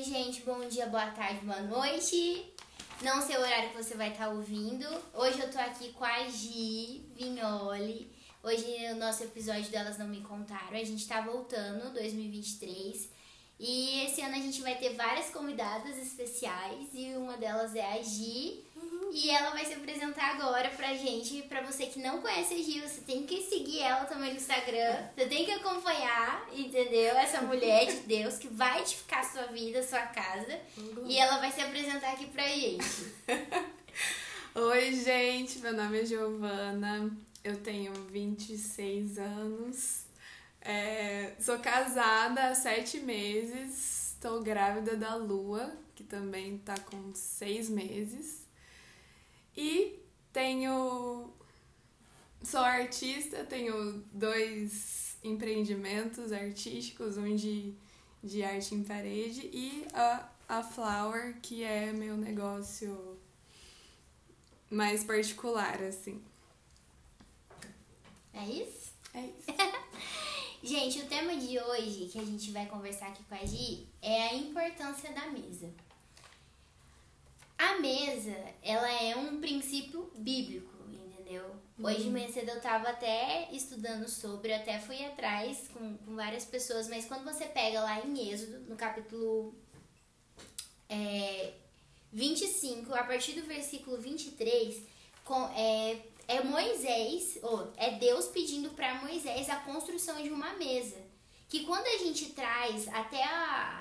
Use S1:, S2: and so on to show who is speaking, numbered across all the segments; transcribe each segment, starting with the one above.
S1: Oi, gente, bom dia, boa tarde, boa noite. Não sei o horário que você vai estar ouvindo. Hoje eu tô aqui com a Gi Vignoli. Hoje o nosso episódio delas não me contaram. A gente tá voltando, 2023. E esse ano a gente vai ter várias convidadas especiais e uma delas é a Gi. E ela vai se apresentar agora pra gente. Pra você que não conhece a Gi, você tem que seguir ela também no Instagram. Você tem que acompanhar, entendeu? Essa mulher de Deus que vai edificar sua vida, sua casa. E ela vai se apresentar aqui pra gente.
S2: Oi, gente. Meu nome é Giovana. Eu tenho 26 anos. É, sou casada há sete meses. Estou grávida da Lua, que também tá com seis meses. E tenho. Sou artista, tenho dois empreendimentos artísticos, um de, de arte em parede e a, a Flower, que é meu negócio mais particular, assim.
S1: É isso?
S2: É isso.
S1: gente, o tema de hoje que a gente vai conversar aqui com a Gi é a importância da mesa. A mesa, ela é um princípio bíblico, entendeu? Uhum. Hoje de manhã cedo eu tava até estudando sobre, até fui atrás com, com várias pessoas, mas quando você pega lá em Êxodo, no capítulo é, 25, a partir do versículo 23, com, é, é Moisés, ou é Deus pedindo para Moisés a construção de uma mesa. Que quando a gente traz até a,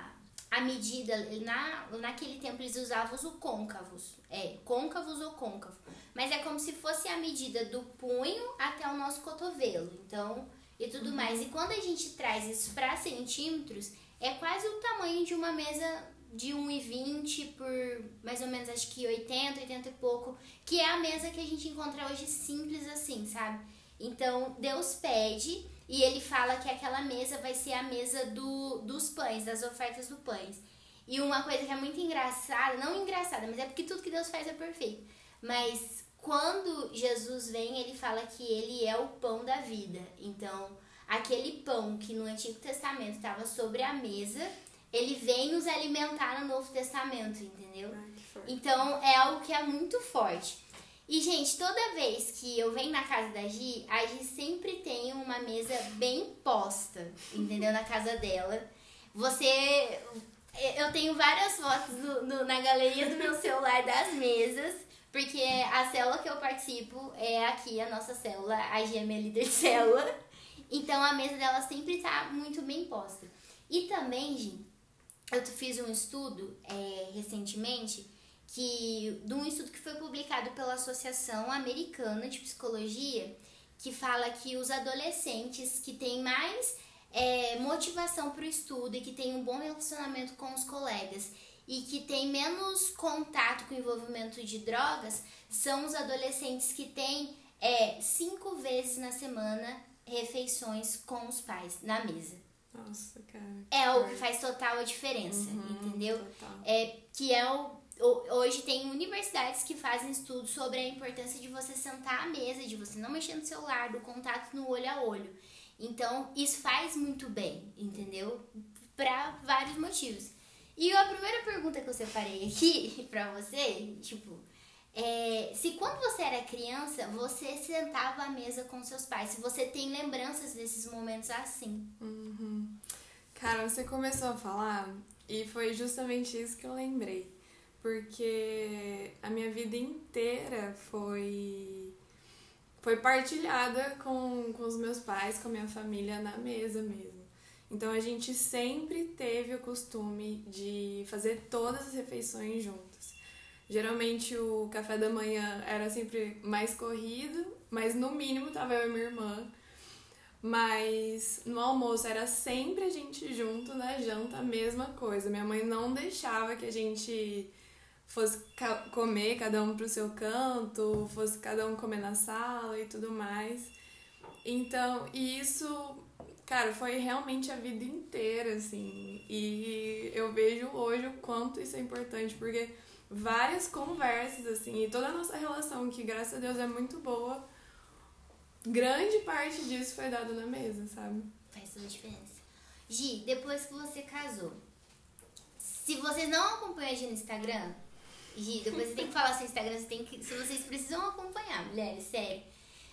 S1: a medida, na, naquele tempo eles usavam os côncavos, é, côncavos ou côncavo, mas é como se fosse a medida do punho até o nosso cotovelo, então, e tudo uhum. mais. E quando a gente traz isso para centímetros, é quase o tamanho de uma mesa de 1,20 por mais ou menos acho que 80, 80 e pouco, que é a mesa que a gente encontra hoje simples assim, sabe? Então, Deus pede e ele fala que aquela mesa vai ser a mesa do, dos pães, das ofertas do pães. E uma coisa que é muito engraçada, não engraçada, mas é porque tudo que Deus faz é perfeito. Mas quando Jesus vem, ele fala que ele é o pão da vida. Então, aquele pão que no Antigo Testamento estava sobre a mesa, ele vem nos alimentar no Novo Testamento, entendeu? Então, é algo que é muito forte. E, gente, toda vez que eu venho na casa da Gi, a Gi sempre tem uma mesa bem posta, entendeu? Na casa dela. Você. Eu tenho várias fotos no, no, na galeria do meu celular das mesas, porque a célula que eu participo é aqui, a nossa célula. A Gi é minha líder de célula. Então a mesa dela sempre tá muito bem posta. E também, Gi, eu fiz um estudo é, recentemente que de um estudo que foi publicado pela Associação Americana de Psicologia, que fala que os adolescentes que têm mais é, motivação para o estudo e que têm um bom relacionamento com os colegas e que têm menos contato com o envolvimento de drogas são os adolescentes que têm é, cinco vezes na semana refeições com os pais na mesa.
S2: Nossa, cara.
S1: É o que faz total a diferença, uhum, entendeu?
S2: Total.
S1: É que é o hoje tem universidades que fazem estudos sobre a importância de você sentar à mesa, de você não mexer no celular, do contato no olho a olho. Então, isso faz muito bem, entendeu? Para vários motivos. E a primeira pergunta que eu separei aqui para você, tipo, é, se quando você era criança, você sentava à mesa com seus pais, se você tem lembranças desses momentos assim.
S2: Uhum. Cara, você começou a falar e foi justamente isso que eu lembrei porque a minha vida inteira foi foi partilhada com, com os meus pais, com a minha família na mesa mesmo. Então a gente sempre teve o costume de fazer todas as refeições juntos. Geralmente o café da manhã era sempre mais corrido, mas no mínimo tava eu e minha irmã. Mas no almoço era sempre a gente junto, na janta a mesma coisa. Minha mãe não deixava que a gente fosse comer cada um pro seu canto, fosse cada um comer na sala e tudo mais. Então, isso, cara, foi realmente a vida inteira, assim. E eu vejo hoje o quanto isso é importante, porque várias conversas, assim, e toda a nossa relação, que graças a Deus é muito boa, grande parte disso foi dado na mesa, sabe?
S1: Faz toda a diferença. Gi, depois que você casou, Se vocês não acompanham a Gi no Instagram, Gi, depois você tem que falar seu Instagram, você tem que, se vocês precisam acompanhar, mulheres, sério.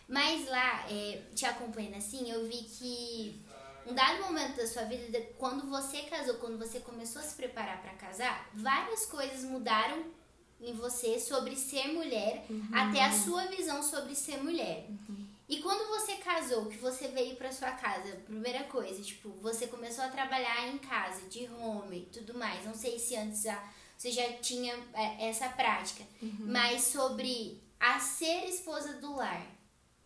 S1: Mas lá, é, te acompanhando assim, eu vi que um dado momento da sua vida, quando você casou, quando você começou a se preparar para casar, várias coisas mudaram em você sobre ser mulher, uhum. até a sua visão sobre ser mulher. Uhum. E quando você casou, que você veio para sua casa, primeira coisa, tipo, você começou a trabalhar em casa, de home e tudo mais. Não sei se antes já, você já tinha é, essa prática, uhum. mas sobre a ser esposa do lar.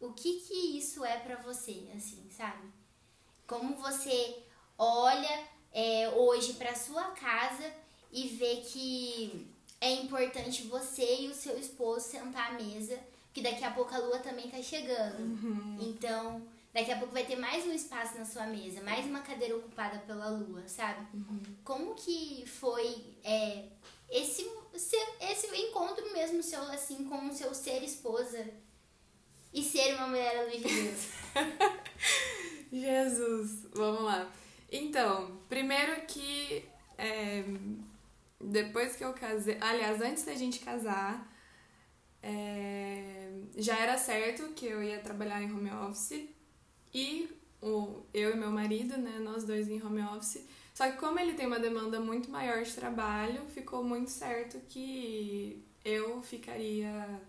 S1: O que que isso é para você, assim, sabe? Como você olha é, hoje para sua casa e vê que é importante você e o seu esposo sentar à mesa, que daqui a pouco a lua também tá chegando. Uhum. Então, daqui a pouco vai ter mais um espaço na sua mesa, mais uma cadeira ocupada pela lua, sabe? Uhum. Como que foi é, esse, esse encontro mesmo seu, assim, com o seu ser esposa e ser uma mulher à luz de Deus?
S2: Jesus, vamos lá. Então, primeiro que é, depois que eu casei, aliás, antes da gente casar, é, já era certo que eu ia trabalhar em home office e o, eu e meu marido, né, nós dois em home office. Só que como ele tem uma demanda muito maior de trabalho, ficou muito certo que eu ficaria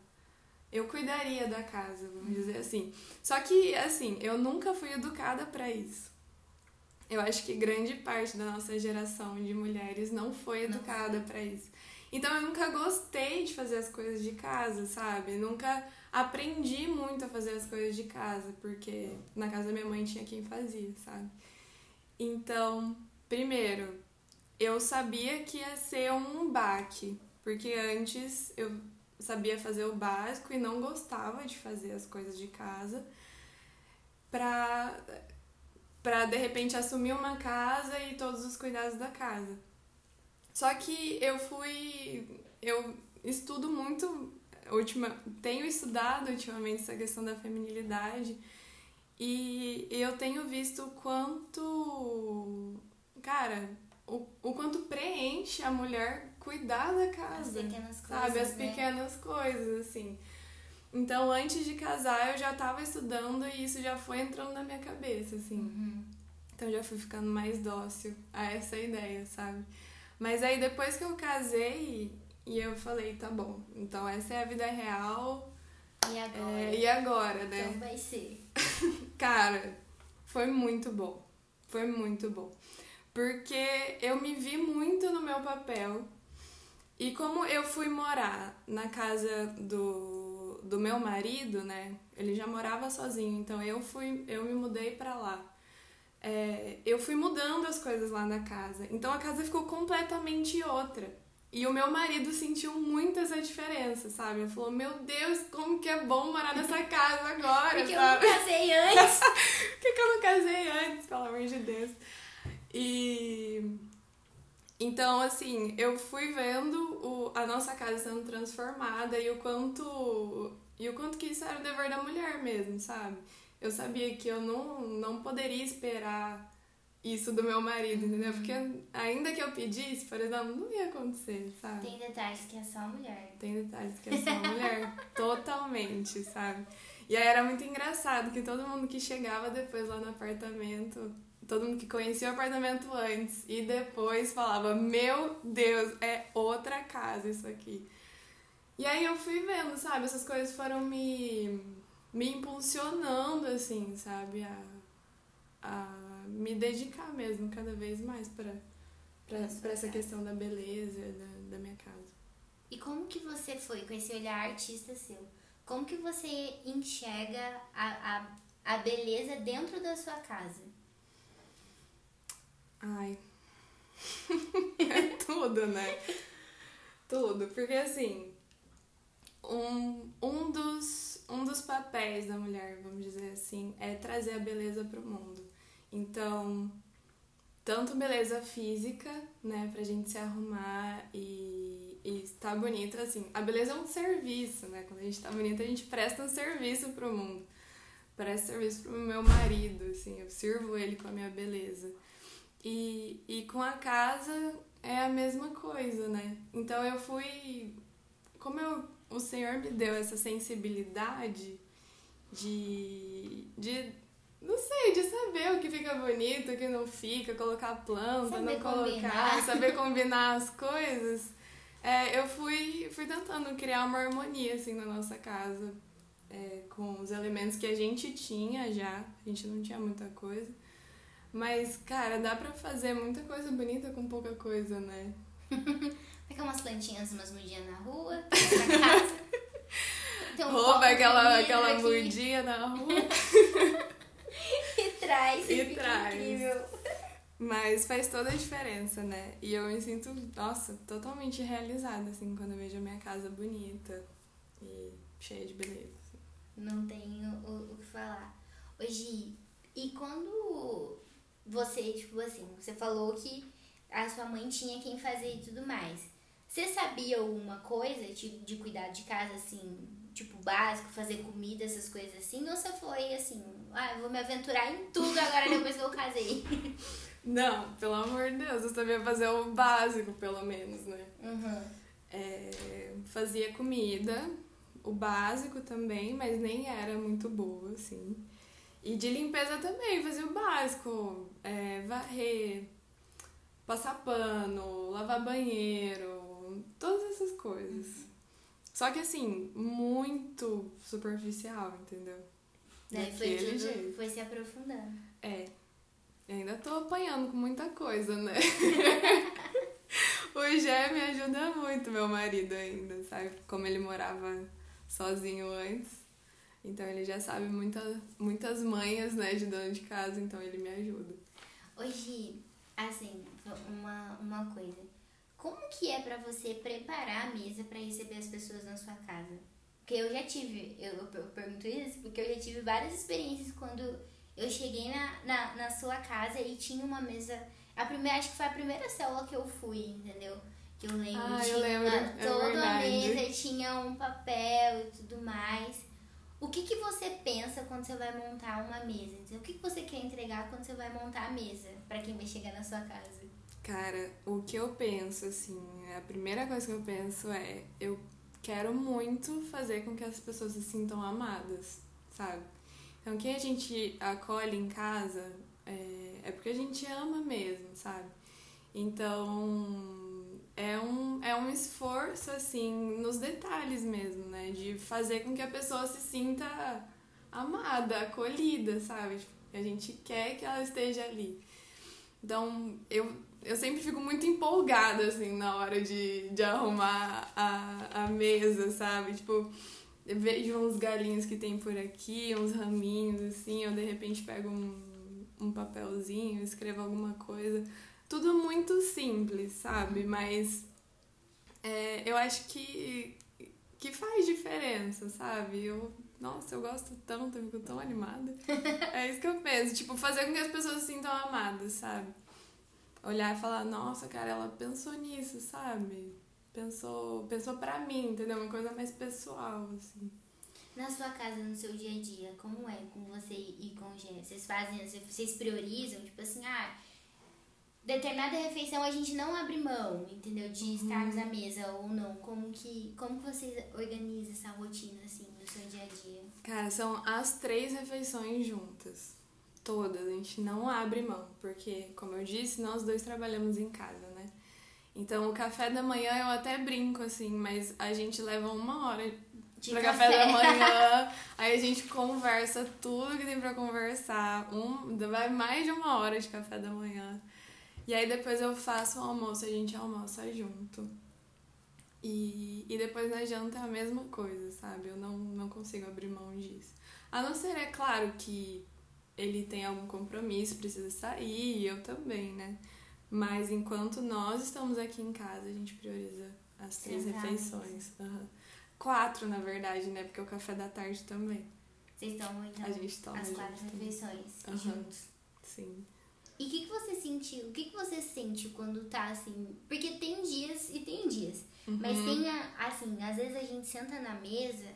S2: eu cuidaria da casa, vamos dizer assim. Só que, assim, eu nunca fui educada para isso. Eu acho que grande parte da nossa geração de mulheres não foi educada para isso. Então eu nunca gostei de fazer as coisas de casa, sabe? Nunca aprendi muito a fazer as coisas de casa, porque na casa da minha mãe tinha quem fazia, sabe? Então, primeiro, eu sabia que ia ser um baque, porque antes eu sabia fazer o básico e não gostava de fazer as coisas de casa pra, pra de repente assumir uma casa e todos os cuidados da casa. Só que eu fui. Eu estudo muito. Ultima, tenho estudado ultimamente essa questão da feminilidade e eu tenho visto o quanto. Cara, o, o quanto preenche a mulher cuidar da casa.
S1: As pequenas coisas.
S2: Sabe, as
S1: né?
S2: pequenas coisas, assim. Então, antes de casar, eu já tava estudando e isso já foi entrando na minha cabeça, assim. Uhum. Então, já fui ficando mais dócil a essa ideia, sabe? Mas aí, depois que eu casei, e eu falei, tá bom, então essa é a vida real.
S1: E agora?
S2: É, e agora, né?
S1: Então vai ser.
S2: Cara, foi muito bom. Foi muito bom. Porque eu me vi muito no meu papel e como eu fui morar na casa do, do meu marido, né? Ele já morava sozinho, então eu fui, eu me mudei para lá. É, eu fui mudando as coisas lá na casa. Então a casa ficou completamente outra. E o meu marido sentiu muito essa diferença, sabe? Ele falou: Meu Deus, como que é bom morar nessa casa agora,
S1: Porque
S2: sabe?
S1: eu não casei antes.
S2: Por que, eu não casei antes, pelo amor de Deus? E então, assim, eu fui vendo o, a nossa casa sendo transformada e o quanto e o quanto que isso era o dever da mulher mesmo, sabe? Eu sabia que eu não, não poderia esperar isso do meu marido, entendeu? Porque ainda que eu pedisse, por exemplo, não ia acontecer, sabe?
S1: Tem detalhes que é só a mulher.
S2: Tem detalhes que é só a mulher. Totalmente, sabe? E aí era muito engraçado que todo mundo que chegava depois lá no apartamento todo mundo que conhecia o apartamento antes e depois falava: Meu Deus, é outra casa isso aqui. E aí eu fui vendo, sabe? Essas coisas foram me, me impulsionando, assim, sabe? A, a me dedicar mesmo cada vez mais para para essa questão da beleza da, da minha casa.
S1: E como que você foi com esse olhar artista seu? Como que você enxerga a, a, a beleza dentro da sua casa?
S2: Ai. é tudo, né? tudo. Porque assim, um, um, dos, um dos papéis da mulher, vamos dizer assim, é trazer a beleza pro mundo. Então, tanto beleza física, né, pra gente se arrumar e, e estar bonita, assim. A beleza é um serviço, né? Quando a gente tá bonita, a gente presta um serviço pro mundo. Presta serviço pro meu marido, assim, eu sirvo ele com a minha beleza. E, e com a casa é a mesma coisa, né? Então eu fui. Como eu, o Senhor me deu essa sensibilidade de, de. Não sei, de saber o que fica bonito, o que não fica, colocar planta,
S1: Saber
S2: não colocar,
S1: combinar.
S2: saber combinar as coisas. É, eu fui, fui tentando criar uma harmonia assim na nossa casa. é, com os elementos que a gente tinha já. A gente não tinha muita coisa. Mas, cara, dá pra fazer muita coisa bonita com pouca coisa, né?
S1: Fica umas plantinhas, umas mudinhas na rua, na casa. Tem um
S2: Rouba aquela, aquela
S1: aqui
S2: mudinha na rua.
S1: E traz.
S2: E traz.
S1: incrível.
S2: Mas faz toda a diferença, né? E eu me sinto, nossa, totalmente realizada, assim, quando eu vejo a minha casa bonita e cheia de beleza. assim.
S1: Não tenho o, o que falar. Hoje, e quando você, tipo assim, você falou que a sua mãe tinha quem fazer e tudo mais. Você sabia alguma coisa de, de cuidar de casa, assim, tipo, básico, fazer comida, essas coisas assim? Ou você foi assim, ah, eu vou me aventurar em tudo agora depois que eu casei?
S2: Não, pelo amor de Deus, eu sabia fazer o básico, pelo menos, né?
S1: Uhum.
S2: É, fazia comida, o básico também, mas nem era muito boa, assim. E de limpeza também, fazia o básico, é, varrer, passar pano, lavar banheiro, todas essas coisas. Só que assim, muito superficial, entendeu?
S1: Daí foi tudo,
S2: jeito.
S1: foi se aprofundando.
S2: É. Eu ainda tô apanhando com muita coisa, né? o Gé me ajuda muito, meu marido ainda, sabe? Como ele morava sozinho antes. Então ele já sabe muita, muitas manhas, né, de dona de casa, então ele me ajuda.
S1: Hoje, assim, uma, uma coisa. Como que é pra você preparar a mesa pra receber as pessoas na sua casa? Porque eu já tive, eu, eu per- pergunto isso porque eu já tive várias experiências quando eu cheguei na, na, na sua casa e tinha uma mesa. A primeira, acho que foi a primeira célula que eu fui, entendeu? Que eu lembro.
S2: Ah, eu
S1: tinha
S2: lembro,
S1: uma-
S2: é
S1: toda a
S2: verdade.
S1: mesa tinha um papel e tudo mais. O que, que você pensa quando você vai montar uma mesa? O que, que você quer entregar quando você vai montar a mesa pra quem vai chegar na sua casa?
S2: Cara, o que eu penso, assim, a primeira coisa que eu penso é: eu quero muito fazer com que as pessoas se sintam amadas, sabe? Então, quem a gente acolhe em casa é, é porque a gente ama mesmo, sabe? Então, é um, é um esforço, assim, nos detalhes mesmo, né? De fazer com que a pessoa se sinta amada, acolhida, sabe? A gente quer que ela esteja ali. Então, eu, eu sempre fico muito empolgada, assim, na hora de, de arrumar a, a mesa, sabe? Tipo, eu vejo uns galinhos que tem por aqui, uns raminhos, assim, eu de repente pego um, um papelzinho, escrevo alguma coisa. Tudo muito simples, sabe? Mas é, eu acho que, que faz diferença, sabe? Eu, nossa, eu gosto tanto, eu fico tão animada. É isso que eu penso, tipo, fazer com que as pessoas se sintam amadas, sabe? Olhar e falar, nossa, cara, ela pensou nisso, sabe? Pensou, pensou pra mim, entendeu? Uma coisa mais pessoal, assim.
S1: Na sua casa, no seu dia a dia, como é com você e com o Gé? Vocês fazem, vocês priorizam, tipo assim, ah, determinada refeição a gente não abre mão, entendeu? De estarmos à mesa ou não. Como que, como que vocês organizam essa rotina, assim, no seu dia a dia?
S2: Cara, são as três refeições juntas. Todas, a gente não abre mão, porque, como eu disse, nós dois trabalhamos em casa, né? Então, o café da manhã eu até brinco, assim, mas a gente leva uma hora
S1: De
S2: pra café. da manhã, aí a gente conversa tudo que tem pra conversar. Um, vai mais de uma hora de café da manhã. E aí depois eu faço o almoço, a gente almoça junto. E, e depois na janta é a mesma coisa, sabe? Eu não, não consigo abrir mão disso. A não ser, é claro, que ele tem algum compromisso, precisa sair, e eu também, né? Mas enquanto nós estamos aqui em casa, a gente prioriza as três refeições. Aham. Quatro, na verdade, né? Porque o café da tarde também.
S1: Vocês tomam, então,
S2: A gente toma
S1: as quatro refeições
S2: Aham.
S1: juntos.
S2: Sim.
S1: E o que, que você sentiu? O que, que você sente quando tá assim? Porque tem dias e tem dias. Mas
S2: Uhum.
S1: tem, a- assim, às vezes a gente senta na mesa,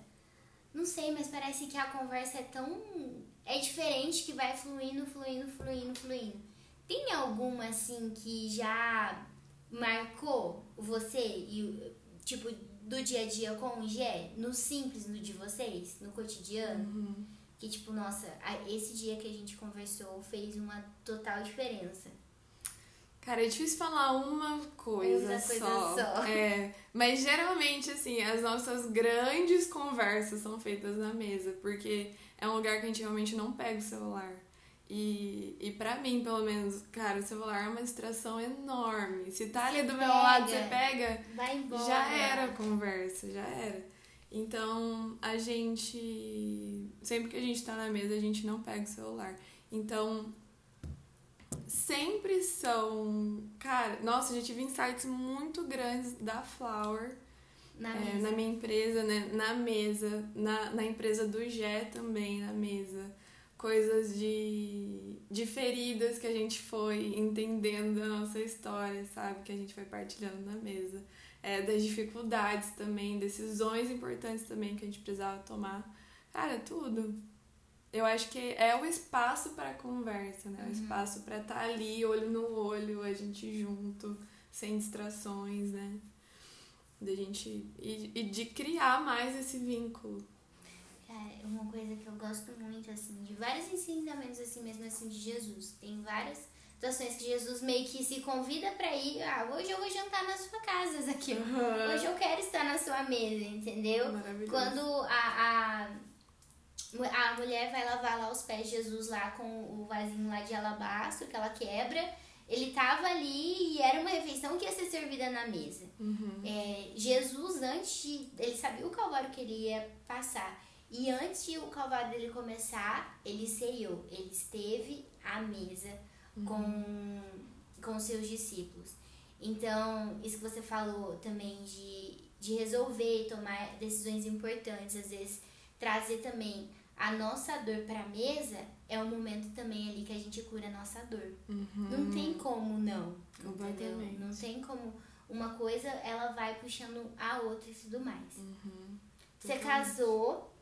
S1: não sei, mas parece que a conversa é tão. É diferente que vai fluindo, fluindo, fluindo, fluindo. tem alguma assim que já marcou você e tipo do dia a dia com o Gé, no simples no de vocês, no cotidiano?
S2: Uhum.
S1: Que tipo, nossa, esse dia que a gente conversou fez uma total diferença.
S2: Cara, é difícil falar uma coisa,
S1: uma
S2: só.
S1: coisa só.
S2: É, mas geralmente, assim, as nossas grandes conversas são feitas na mesa, porque é um lugar que a gente realmente não pega o celular. E, e pra mim, pelo menos, cara, o celular é uma distração enorme. Se tá ali
S1: Você
S2: do meu
S1: pega,
S2: lado, você pega,
S1: Vai embora.
S2: já era a conversa, já era. Então, a gente. Sempre que a gente tá na mesa, a gente não pega o celular. Então, sempre são. Cara, nossa, eu já tive insights muito grandes da Flower
S1: Na
S2: é, na minha empresa, né? Na mesa, na, na empresa do Gé também, na mesa. Coisas de, de feridas que a gente foi entendendo da nossa história, sabe? Que a gente foi partilhando na mesa. É, das dificuldades também, decisões importantes também que a gente precisava tomar. Cara, tudo. Eu acho que é o espaço para conversa, né? O espaço para estar ali, olho no olho, a gente junto, sem distrações, né? Da gente. E, e de criar mais esse vínculo.
S1: É uma coisa que eu gosto muito, assim, de vários ensinamentos, assim, mesmo assim, de Jesus. Tem várias situações que Jesus meio que se convida pra ir. Ah, hoje eu vou jantar na sua casa, aqui. Hoje eu quero estar na sua mesa, entendeu? Quando a, a, a mulher vai lavar lá os pés de Jesus lá com o vasinho lá de alabastro que ela quebra, ele tava ali e era uma refeição que ia ser servida na mesa.
S2: Uhum.
S1: É, Jesus, antes de. Ele sabia o calvário que ele ia passar. E antes de o calvário dele começar, ele ceiou. Ele esteve à mesa com, com seus discípulos. Então, isso que você falou também de, de resolver e tomar decisões importantes, às vezes trazer também a nossa dor para a mesa, é um momento também ali que a gente cura a nossa dor.
S2: Uhum.
S1: Não tem como não. Entendeu? Não tem como uma coisa ela vai puxando a outra e tudo mais.
S2: Uhum.
S1: Você casou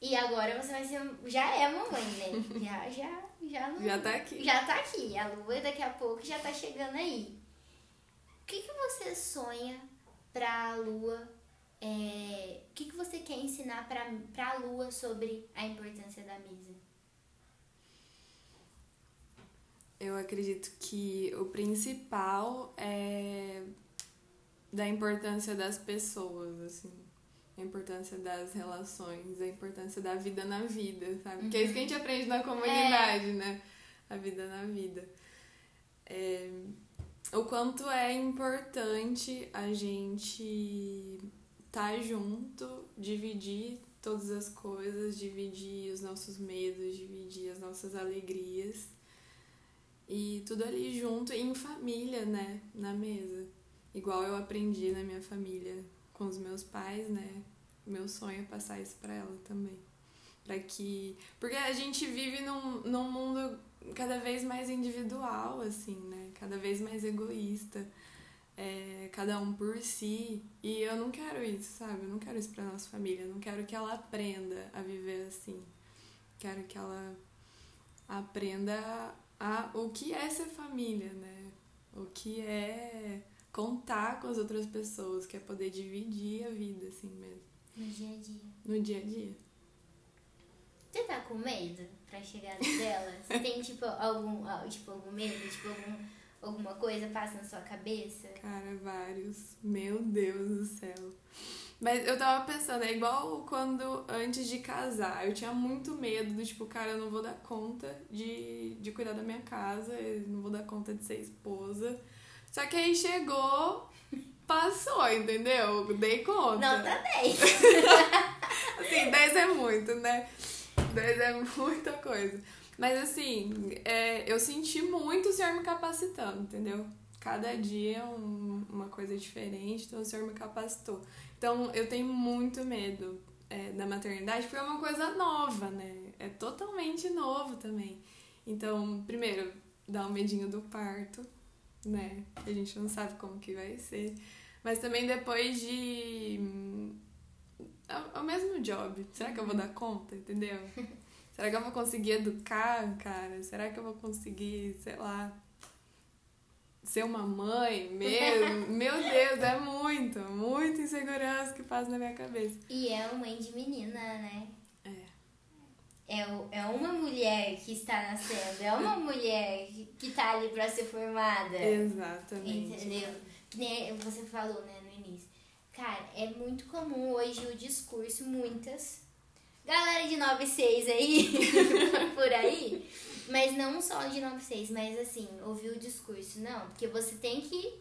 S1: e agora você vai ser. Já é mamãe, né? Já, já, já não.
S2: Já tá aqui.
S1: Já tá aqui. A lua daqui a pouco já tá chegando aí. O que, que você sonha pra lua? É, o que, que você quer ensinar pra, pra lua sobre a importância da mesa?
S2: Eu acredito que o principal é da importância das pessoas, assim. A importância das relações, a importância da vida na vida, sabe? Porque é isso que a gente aprende na comunidade, né? A vida na vida. É, o quanto é importante a gente estar tá junto, dividir todas as coisas, dividir os nossos medos, dividir as nossas alegrias. E tudo ali junto, em família, né? Na mesa. Igual eu aprendi na minha família com os meus pais, né? Meu sonho é passar isso pra ela também. Pra que. Porque a gente vive num, num mundo cada vez mais individual, assim, né? Cada vez mais egoísta. É, cada um por si. E eu não quero isso, sabe? Eu não quero isso pra nossa família. Eu não quero que ela aprenda a viver assim. Quero que ela aprenda a, o que é ser família, né? O que é contar com as outras pessoas, que é poder dividir a vida, assim mesmo.
S1: No dia a dia.
S2: No dia a dia.
S1: Você tá com medo pra chegada dela? Você tem, tipo, algum, tipo, algum medo? Tipo, algum, alguma coisa passa na sua cabeça?
S2: Cara, vários. Meu Deus do céu. Mas eu tava pensando, é igual quando antes de casar, eu tinha muito medo do tipo, cara, eu não vou dar conta de, de cuidar da minha casa, eu não vou dar conta de ser esposa. Só que aí chegou, passou, entendeu? Dei conta.
S1: Não, tá 10.
S2: Assim, 10 é muito, né? 10 é muita coisa. Mas assim, é, eu senti muito o Senhor me capacitando, entendeu? Cada dia é um, uma coisa diferente, então o Senhor me capacitou. Então eu tenho muito medo é, da maternidade, porque é uma coisa nova, né? É totalmente novo também. Então, primeiro, dá um medinho do parto, né? A gente não sabe como que vai ser. Mas também depois de. É o mesmo job. Será que eu vou dar conta, entendeu? Será que eu vou conseguir educar, cara? Será que eu vou conseguir, sei lá, ser uma mãe mesmo, meu Deus, é muito, muita insegurança que passa na minha cabeça.
S1: E é uma mãe de menina, né?
S2: É.
S1: É, é uma mulher que está nascendo, é uma mulher que, que tá ali pra ser formada.
S2: Exatamente.
S1: Entendeu? Que nem você falou, né, no início. Cara, é muito comum hoje o discurso, muitas. Galera de 96 aí, por aí. Mas não só de 96, mas assim, ouvir o discurso. Não, porque você tem que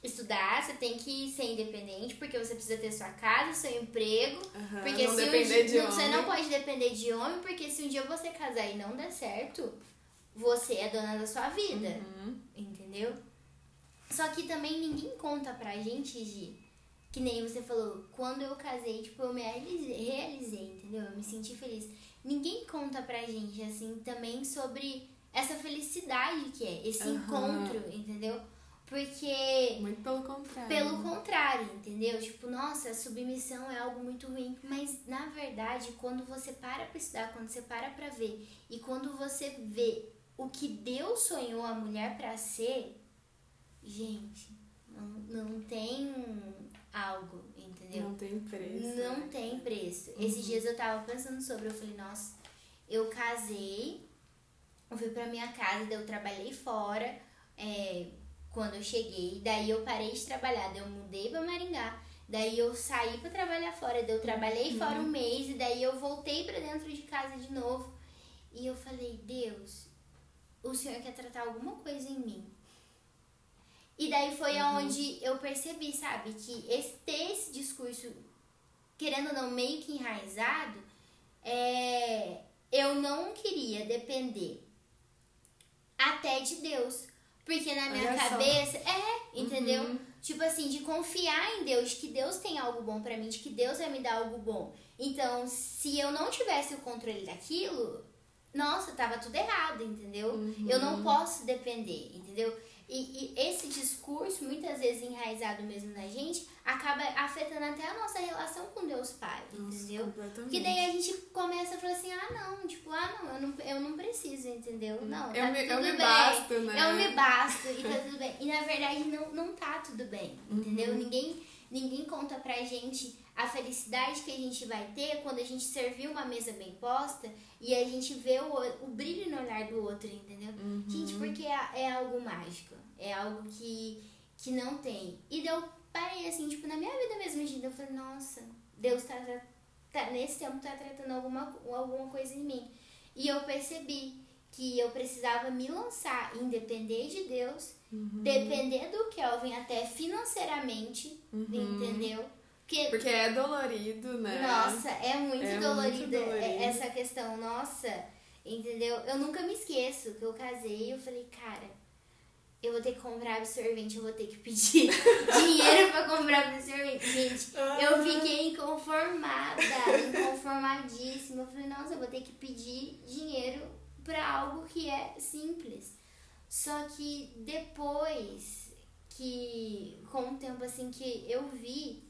S1: estudar, você tem que ser independente, porque você precisa ter sua casa, seu emprego.
S2: Aham,
S1: Porque
S2: não
S1: se um dia, você não pode depender de homem, porque se um dia você casar e não der certo, você é dona da sua vida.
S2: Uhum.
S1: Entendeu? Só que também ninguém conta pra gente, Gi, que nem você falou, quando eu casei, tipo, eu me realizei, realizei, entendeu? Eu me senti feliz. Ninguém conta pra gente, assim, também sobre essa felicidade que é, esse
S2: Aham.
S1: encontro, entendeu? Porque
S2: Muito pelo contrário.
S1: pelo contrário, entendeu? Tipo, nossa, a submissão é algo muito ruim. Mas, na verdade, quando você para pra estudar, quando você para pra ver, e quando você vê o que Deus sonhou a mulher pra ser, gente, não, não tem algo, entendeu?
S2: Não tem preço.
S1: Não
S2: né?
S1: tem preço. Esses dias eu tava pensando sobre, eu falei, nossa, eu casei, eu fui pra minha casa, daí eu trabalhei fora, é, quando eu cheguei, daí eu parei de trabalhar, daí eu mudei pra Maringá, daí eu saí pra trabalhar fora, daí eu trabalhei fora um mês, e daí eu voltei pra dentro de casa de novo. E eu falei, Deus, o Senhor quer tratar alguma coisa em mim. E daí foi aonde eu percebi, sabe, que esse, ter esse discurso, querendo ou não, meio que enraizado, é, eu não queria depender até de Deus. Porque na minha
S2: Olha só.
S1: cabeça, é, entendeu?
S2: Uhum.
S1: Tipo assim, de confiar em Deus, de que Deus tem algo bom pra mim, de que Deus vai me dar algo bom. Então, se eu não tivesse o controle daquilo, nossa, tava tudo errado, entendeu? Eu não posso depender, entendeu? E, e esse discurso, muitas vezes enraizado mesmo na gente, acaba afetando até a nossa relação com Deus Pai,
S2: Nossa,
S1: entendeu? Porque daí a gente começa a falar assim, ah não, tipo, ah não, eu não, eu não preciso, entendeu? Não,
S2: Eu
S1: tá
S2: me- eu
S1: tudo
S2: me
S1: bem.
S2: basto, né?
S1: Eu me basto e tá tudo bem. E na verdade não, não tá tudo bem, entendeu?
S2: Uhum.
S1: Ninguém, ninguém conta pra gente a felicidade que a gente vai ter quando a gente servir uma mesa bem posta e a gente vê o, o brilho no olhar do outro, entendeu?
S2: Uhum.
S1: Gente, porque é, é algo mágico. É algo que, que não tem. E eu parei assim, tipo, na minha vida mesmo, gente, eu falei, nossa, Deus tá, tá, nesse tempo tá tratando alguma, alguma coisa em mim. E eu percebi que eu precisava me lançar em depender de Deus,
S2: Uhum.
S1: depender do Kelvin até financeiramente, entendeu? Porque,
S2: Porque é dolorido, né?
S1: nossa, é muito
S2: É
S1: dolorida
S2: dolorido.
S1: essa questão, nossa, entendeu? Eu nunca me esqueço que eu casei e eu falei, cara, eu vou ter que comprar absorvente, eu vou ter que pedir dinheiro pra comprar absorvente. Gente, eu fiquei inconformada, inconformadíssima. Eu falei, nossa, eu vou ter que pedir dinheiro pra algo que é simples. Só que depois que, com o tempo assim que eu vi,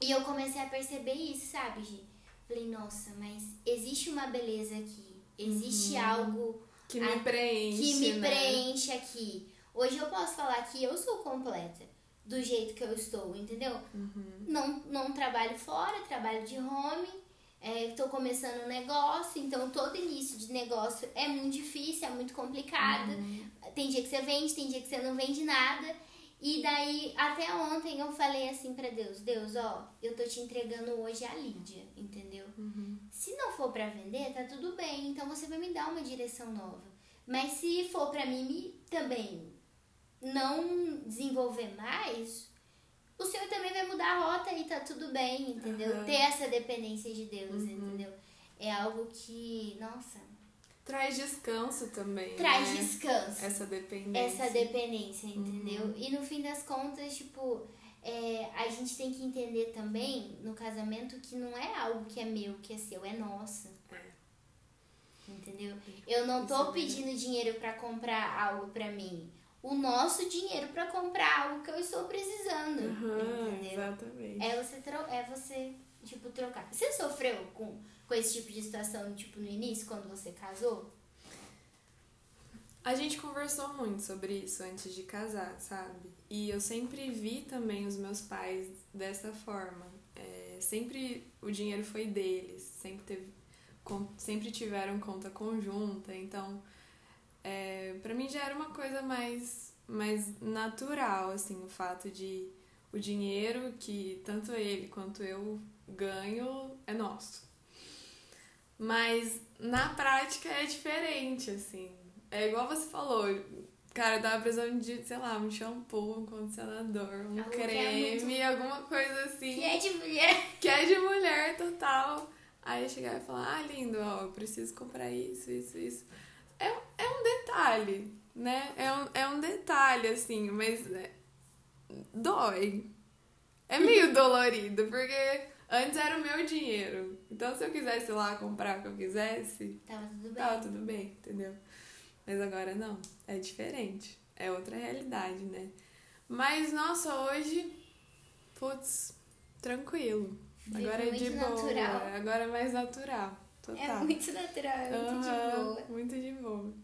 S1: e eu comecei a perceber isso, sabe, Gi? Falei, nossa, mas existe uma beleza aqui. Existe algo
S2: Que me
S1: a-
S2: preenche,
S1: que me
S2: né?
S1: preenche aqui. Hoje eu posso falar que eu sou completa do jeito que eu estou, entendeu?
S2: Uhum.
S1: Não, não trabalho fora, trabalho de home, estou começando um negócio, então todo início de negócio é muito difícil, é muito complicado.
S2: Uhum.
S1: Tem dia que você vende, tem dia que você não vende nada. E daí, até ontem eu falei assim pra Deus, Deus, ó, eu tô te entregando hoje a Lídia, entendeu?
S2: Uhum.
S1: Se não for pra vender, tá tudo bem, então você vai me dar uma direção nova. Mas se for pra mim também não desenvolver mais, o Senhor também vai mudar a rota e tá tudo bem, entendeu?
S2: Aham.
S1: Ter essa dependência de Deus,
S2: Uhum.
S1: entendeu? É algo que, nossa,
S2: Traz descanso também.
S1: traz
S2: né?
S1: descanso.
S2: Essa dependência.
S1: essa dependência, entendeu?
S2: Uhum.
S1: E no fim das contas, tipo, é, a gente tem que entender também no casamento que não é algo que é meu, que é seu, é nosso.
S2: É.
S1: Entendeu? Eu não tô pedindo dinheiro pra comprar algo pra mim. O nosso dinheiro pra comprar algo que eu estou precisando.
S2: Aham,
S1: entendeu?
S2: exatamente.
S1: É você, é você, tipo, trocar. Você sofreu com, com esse tipo de situação, tipo, no início, quando você casou?
S2: A gente conversou muito sobre isso antes de casar, sabe? E eu sempre vi também os meus pais dessa forma. É, sempre o dinheiro foi deles, sempre, teve, sempre tiveram conta conjunta, então é, para mim já era uma coisa mais, mais natural, assim, o fato de o dinheiro que tanto ele quanto eu ganho é nosso. Mas na prática é diferente, assim. É igual você falou, cara, eu tava precisando de, sei lá, um shampoo, um condicionador, um Algo creme, é muito... alguma coisa assim.
S1: Que é de mulher.
S2: Que é de mulher total. Aí chegar e falar, ah, lindo, ó, eu preciso comprar isso, isso, isso. É, é um detalhe, né? É um, é um detalhe, assim, mas é, dói. É meio dolorido, porque antes era o meu dinheiro. Então se eu quisesse lá comprar o que eu quisesse,
S1: tava tudo bem.
S2: Tava tudo bem, entendeu? Mas agora não, é diferente. É outra realidade, né? Mas, nossa, hoje, putz, tranquilo. Agora é de boa. Natural. Agora é mais natural. Total.
S1: É muito natural, é muito uhum, de boa.
S2: Muito de boa.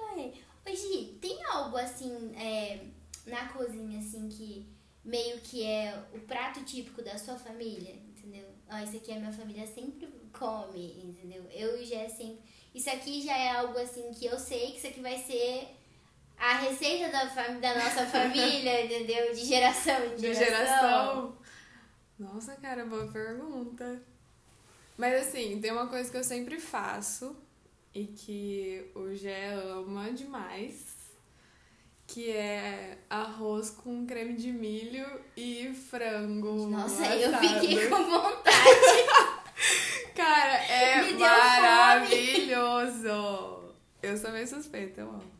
S1: Ai. Hoje, tem algo assim é, na cozinha, assim, que meio que é o prato típico da sua família, entendeu? Ó, isso aqui a minha família sempre come, entendeu? Eu já sempre isso aqui já é algo assim que eu sei que isso aqui vai ser a receita da, da nossa família, entendeu? De geração em geração. De geração.
S2: Nossa, cara, boa pergunta. Mas assim, tem uma coisa que eu sempre faço e que o Gé ama demais, que é arroz com creme de milho e frango.
S1: Nossa, assado. eu fiquei com vontade.
S2: Cara, é maravilhoso! Eu sou meio suspeita, eu amo.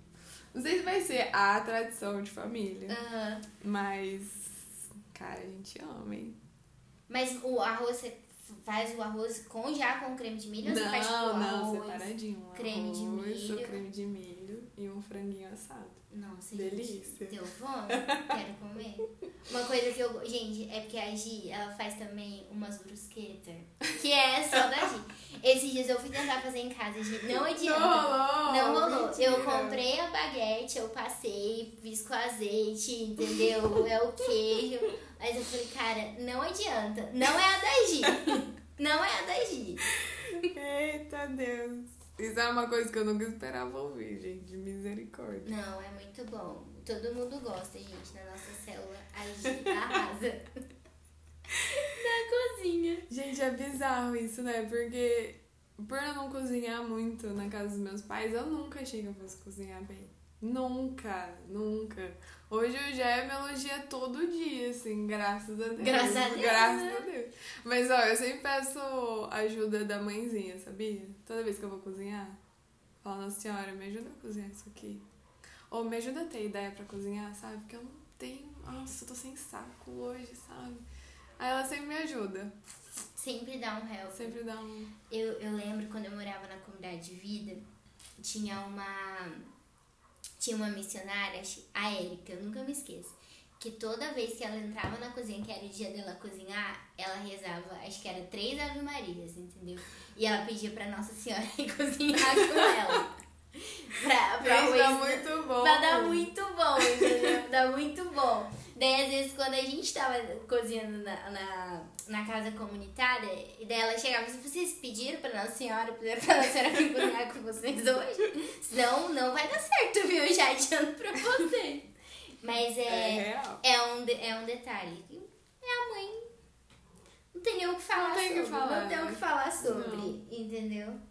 S2: Não sei se vai ser a tradição de família.
S1: Uhum.
S2: Mas, cara, a gente ama, hein?
S1: Mas o arroz, você faz o arroz com já com creme de milho?
S2: Não,
S1: ou você faz tipo,
S2: não, arroz, separadinho.
S1: Creme
S2: arroz,
S1: de milho.
S2: creme de milho e um franguinho assado.
S1: Nossa,
S2: Delícia.
S1: gente, deu fome? Quero comer. Uma coisa que eu. Gente, é porque a Gi, ela faz também umas brusquetas. Que é só da Gi. Esses dias eu fui tentar fazer em casa, Gi. Não adianta.
S2: Não rolou.
S1: Não rolou. Mentira. Eu comprei a baguete, eu passei, fiz com azeite, entendeu? É o queijo. Mas eu falei, cara, não adianta. Não é a da Gi. Não é a da Gi.
S2: Eita Deus. Isso é uma coisa que eu nunca esperava ouvir, gente. Misericórdia.
S1: Não, é muito bom. Todo mundo gosta, gente, na nossa célula. A gente arrasa. na cozinha.
S2: Gente, é bizarro isso, né? Porque por eu não cozinhar muito na casa dos meus pais, eu nunca achei que eu fosse cozinhar bem. Nunca, nunca. Hoje o Gé me elogia todo dia, assim, graças a Deus.
S1: Graças a Deus.
S2: Graças né? a Deus. Mas, ó, eu sempre peço ajuda da mãezinha, sabia? Toda vez que eu vou cozinhar, falo, nossa senhora, me ajuda a cozinhar isso aqui. Ou me ajuda a ter ideia pra cozinhar, sabe? Porque eu não tenho. Nossa, eu tô sem saco hoje, sabe? Aí ela sempre me ajuda.
S1: Sempre dá um help.
S2: Sempre dá um.
S1: Eu, eu lembro quando eu morava na comunidade de vida, tinha uma tinha uma missionária, a Érica, eu nunca me esqueço, que toda vez que ela entrava na cozinha, que era o dia dela cozinhar, ela rezava, acho que era três Ave Marias, entendeu? E ela pedia pra Nossa Senhora ir cozinhar com ela. pra, pra
S2: arroz, dá muito bom.
S1: Pra dar muito bom, entendeu? Dá muito bom. Daí, às vezes, quando a gente tava cozinhando na, na, na casa comunitária, e daí ela chegava e vocês pediram pra Nossa Senhora, pra Nossa Senhora vir cozinhar com vocês hoje? Senão, não vai dar certo, viu? Já adianto pra você. Mas é,
S2: é,
S1: é, um, é um detalhe. É a mãe. Não tem nem o que falar
S2: não
S1: sobre.
S2: Que falar.
S1: Não tem o que falar sobre, não. entendeu?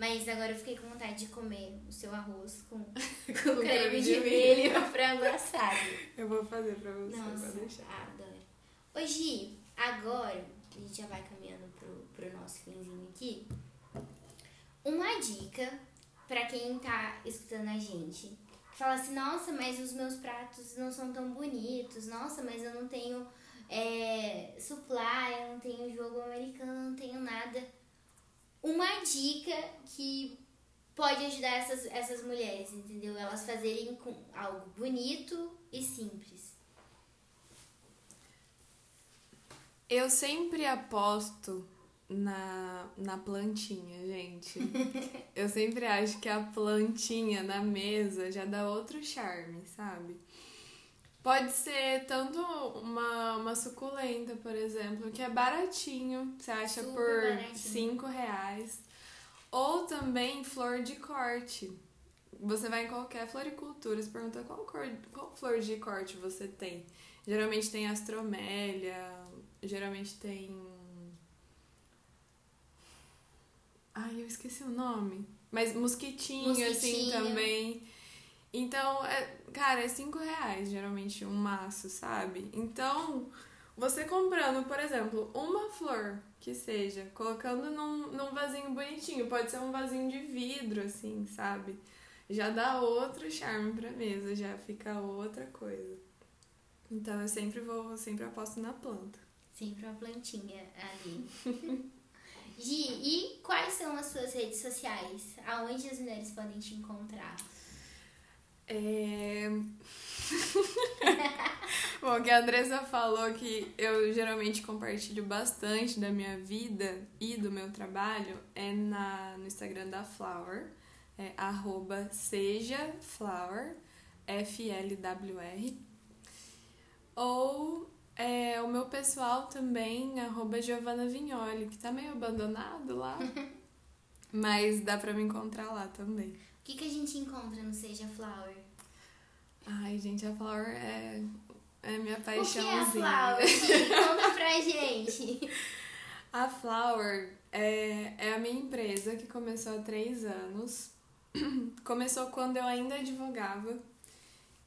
S1: Mas agora eu fiquei com vontade de comer o seu arroz com, com creme de milho e frango assado.
S2: Eu vou fazer pra você,
S1: Nossa,
S2: deixar.
S1: adoro. Ô Gi, agora a gente já vai caminhando pro, pro nosso finzinho aqui. Uma dica pra quem tá escutando a gente. Fala assim, nossa, mas os meus pratos não são tão bonitos. Nossa, mas eu não tenho é, supply, eu não tenho jogo americano, não tenho nada uma dica que pode ajudar essas, essas mulheres, entendeu? Elas fazerem com algo bonito e simples.
S2: Eu sempre aposto na, na plantinha, gente. Eu sempre acho que a plantinha na mesa já dá outro charme, sabe? Pode ser tanto uma, uma suculenta, por exemplo, que é baratinho, você acha
S1: Super
S2: por
S1: baratinho.
S2: 5 reais. Ou também flor de corte. Você vai em qualquer floricultura, você pergunta qual, cor, qual flor de corte você tem. Geralmente tem astromélia, geralmente tem. Ai, eu esqueci o nome. Mas mosquitinho, assim
S1: Mosquitinho.
S2: também. Então, é, cara, é cinco reais geralmente um maço, sabe? Então, você comprando, por exemplo, uma flor que seja, colocando num, num vasinho bonitinho, pode ser um vasinho de vidro, assim, sabe? Já dá outro charme pra mesa, já fica outra coisa. Então eu sempre vou, sempre aposto na planta.
S1: Sempre uma plantinha ali. Gi, e quais são as suas redes sociais? Aonde as mulheres podem te encontrar?
S2: É... Bom, que a Andressa falou que eu geralmente compartilho bastante da minha vida e do meu trabalho é na, no Instagram da Flower, é arroba seja flower, F-L-W-R. Ou é, o meu pessoal também, arroba Giovanna Vignoli, que tá meio abandonado lá, mas dá pra me encontrar lá também.
S1: O que, que a gente encontra no Seja Flower?
S2: Ai, gente, a Flower é, é minha
S1: O que é a
S2: paixãozinha.
S1: Flower? Conta pra gente.
S2: A Flower é, é a minha empresa que começou há três anos. Começou quando eu ainda advogava,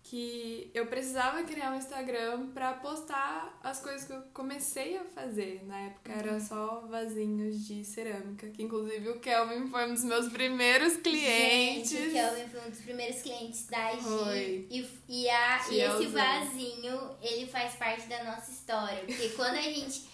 S2: que eu precisava criar um Instagram pra postar as coisas que eu comecei a fazer. Na época era só vasinhos de cerâmica, que inclusive o Kelvin foi um dos meus primeiros clientes.
S1: Gente, o Kelvin foi um dos primeiros clientes da Gi. E, e, a, e esse
S2: Fielzão.
S1: vasinho, ele faz parte da nossa história. Porque quando a gente.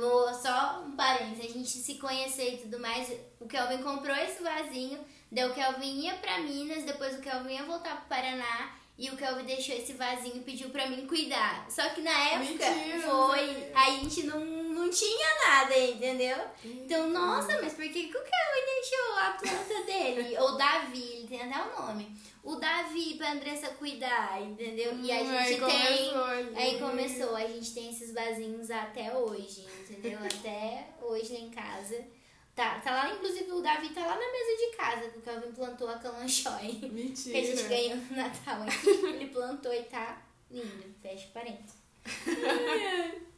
S1: Vou só um parênteses, a gente se conhecer e tudo mais. O Kelvin comprou esse vasinho, daí o Kelvin ia pra Minas, depois o Kelvin ia voltar pro Paraná. E o Kelvin deixou esse vasinho e pediu pra mim cuidar. Só que na época
S2: Mentira,
S1: foi. A gente não, não tinha nada, entendeu? Então, nossa, mas por que, que o Kelvin deixou a planta dele? Ou Davi, ele tem até o nome. O Davi pra Andressa cuidar, entendeu? E a
S2: Hum,
S1: gente
S2: aí
S1: tem.
S2: começou.
S1: Aí começou, a gente tem esses vasinhos até hoje, entendeu? até hoje lá em casa. Tá, tá lá, inclusive o Davi tá lá na mesa de casa, que o Kelvin plantou a calanchói.
S2: Mentira.
S1: Que a gente ganhou no Natal aqui. Ele plantou e tá lindo. Fecha parênteses.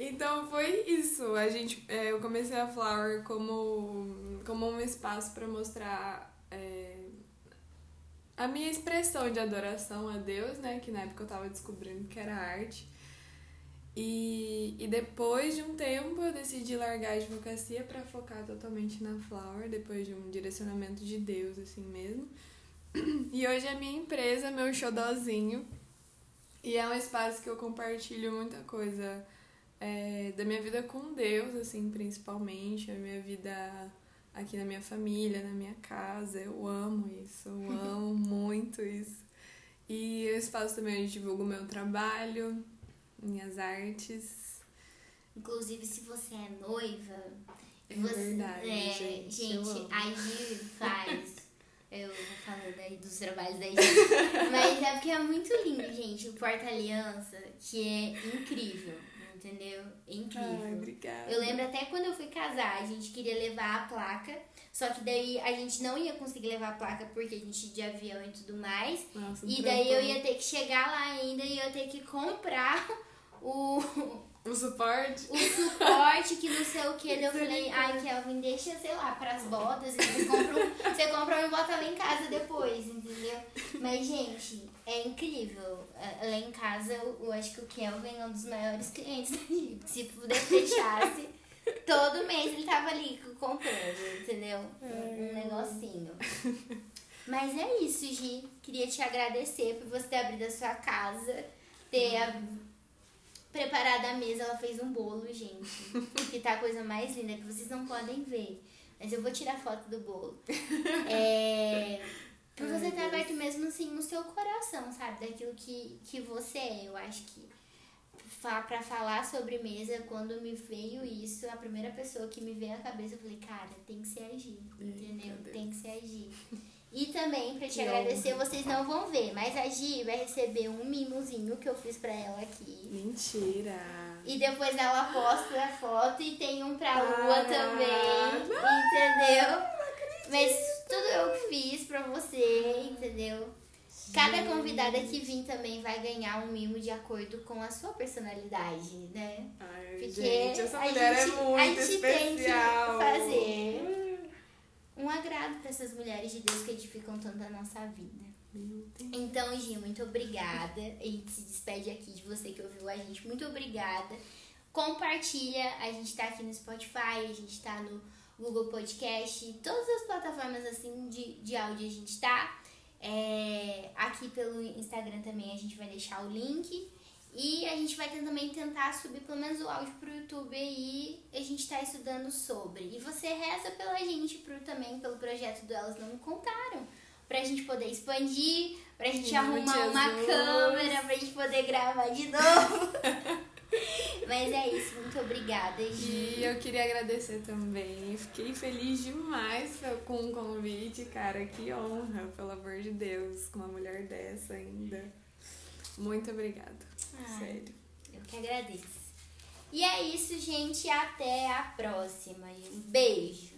S2: Então foi isso. A gente, é, eu comecei a Flower como, como um espaço para mostrar é, a minha expressão de adoração a Deus, né? Que na época eu tava descobrindo que era arte. E, e depois de um tempo eu decidi largar a advocacia para focar totalmente na Flower, depois de um direcionamento de Deus, assim mesmo. E hoje é minha empresa, meu xodózinho. E é um espaço que eu compartilho muita coisa é, da minha vida com Deus, assim, principalmente, a minha vida aqui na minha família, na minha casa. Eu amo isso, eu amo muito isso. E o espaço também onde divulgo o meu trabalho, minhas artes.
S1: Inclusive, se você é noiva,
S2: É
S1: você,
S2: verdade,
S1: é,
S2: gente, amo.
S1: a Gi faz. Eu falando aí dos trabalhos da Gi. Mas é porque é muito lindo, gente. O porta-aliança, que é incrível. Entendeu? É incrível.
S2: Ai, obrigada.
S1: Eu lembro até quando eu fui casar, a gente queria levar a placa, só que daí a gente não ia conseguir levar a placa porque a gente ia de avião e tudo mais.
S2: Nossa,
S1: E daí eu ia ter que chegar lá ainda e eu ia ter que comprar o,
S2: O suporte?
S1: o suporte que não sei o que. Eu falei, ai, Kelvin, deixa, sei lá, pras botas. Você compra, um, você compra e bota lá em casa depois, entendeu? Mas, gente, é incrível. Ah, Lá em casa, eu, acho que o Kelvin é um dos maiores clientes da Jeep. Se puder fechasse, todo mês ele tava ali comprando, entendeu? Um, um negocinho. Mas é isso, Gi. Queria te agradecer por você ter abrido a sua casa, ter a- preparado a mesa. Ela fez um bolo, gente. Que tá a coisa mais linda que vocês não podem ver. Mas eu vou tirar foto do bolo. É. Por você ter
S2: Deus.
S1: aberto mesmo assim o seu coração, sabe? Daquilo que, que você é. Eu acho que fa pra falar sobre mesa, quando me veio isso, a primeira pessoa que me veio à cabeça, eu falei, cara, tem que ser agir, entendeu? Tem que ser agir. E também, pra te
S2: Que
S1: agradecer, vocês não vão ver, mas a Gi vai receber um mimozinho que eu fiz pra ela aqui.
S2: Mentira.
S1: E depois ela posta a foto e tem um pra lua
S2: Caraca.
S1: também, entendeu? Mas tudo eu fiz pra você, entendeu? Cada convidada que vir também vai ganhar um mimo de acordo com a sua personalidade, né?
S2: Ai,
S1: Porque
S2: gente, essa
S1: a
S2: mulher
S1: gente,
S2: é muito
S1: a gente tem que
S2: especial.
S1: fazer um agrado pra essas mulheres de Deus que edificam tanto a nossa vida. Então, Gi, muito obrigada. A gente se despede aqui de você que ouviu a gente. Muito obrigada. Compartilha. A gente tá aqui no Spotify, a gente tá no Google Podcast, todas as plataformas assim de, de áudio a gente tá. É, aqui pelo Instagram também a gente vai deixar o link. E a gente vai também tentar subir pelo menos o áudio pro YouTube aí. A gente tá estudando sobre. E você reza pela gente pro, também pelo projeto do Elas Não Me Contaram. Pra gente poder expandir, pra gente
S2: de
S1: arrumar uma
S2: Jesus.
S1: câmera, pra gente poder gravar de novo. Mas é isso, muito obrigada, Gi.
S2: E eu queria agradecer também. Fiquei feliz demais com o convite, cara. Que honra, pelo amor de Deus, com uma mulher dessa ainda. Muito obrigada.
S1: Ai.
S2: Sério.
S1: Eu que agradeço. E é isso, gente. Até a próxima. Um beijo.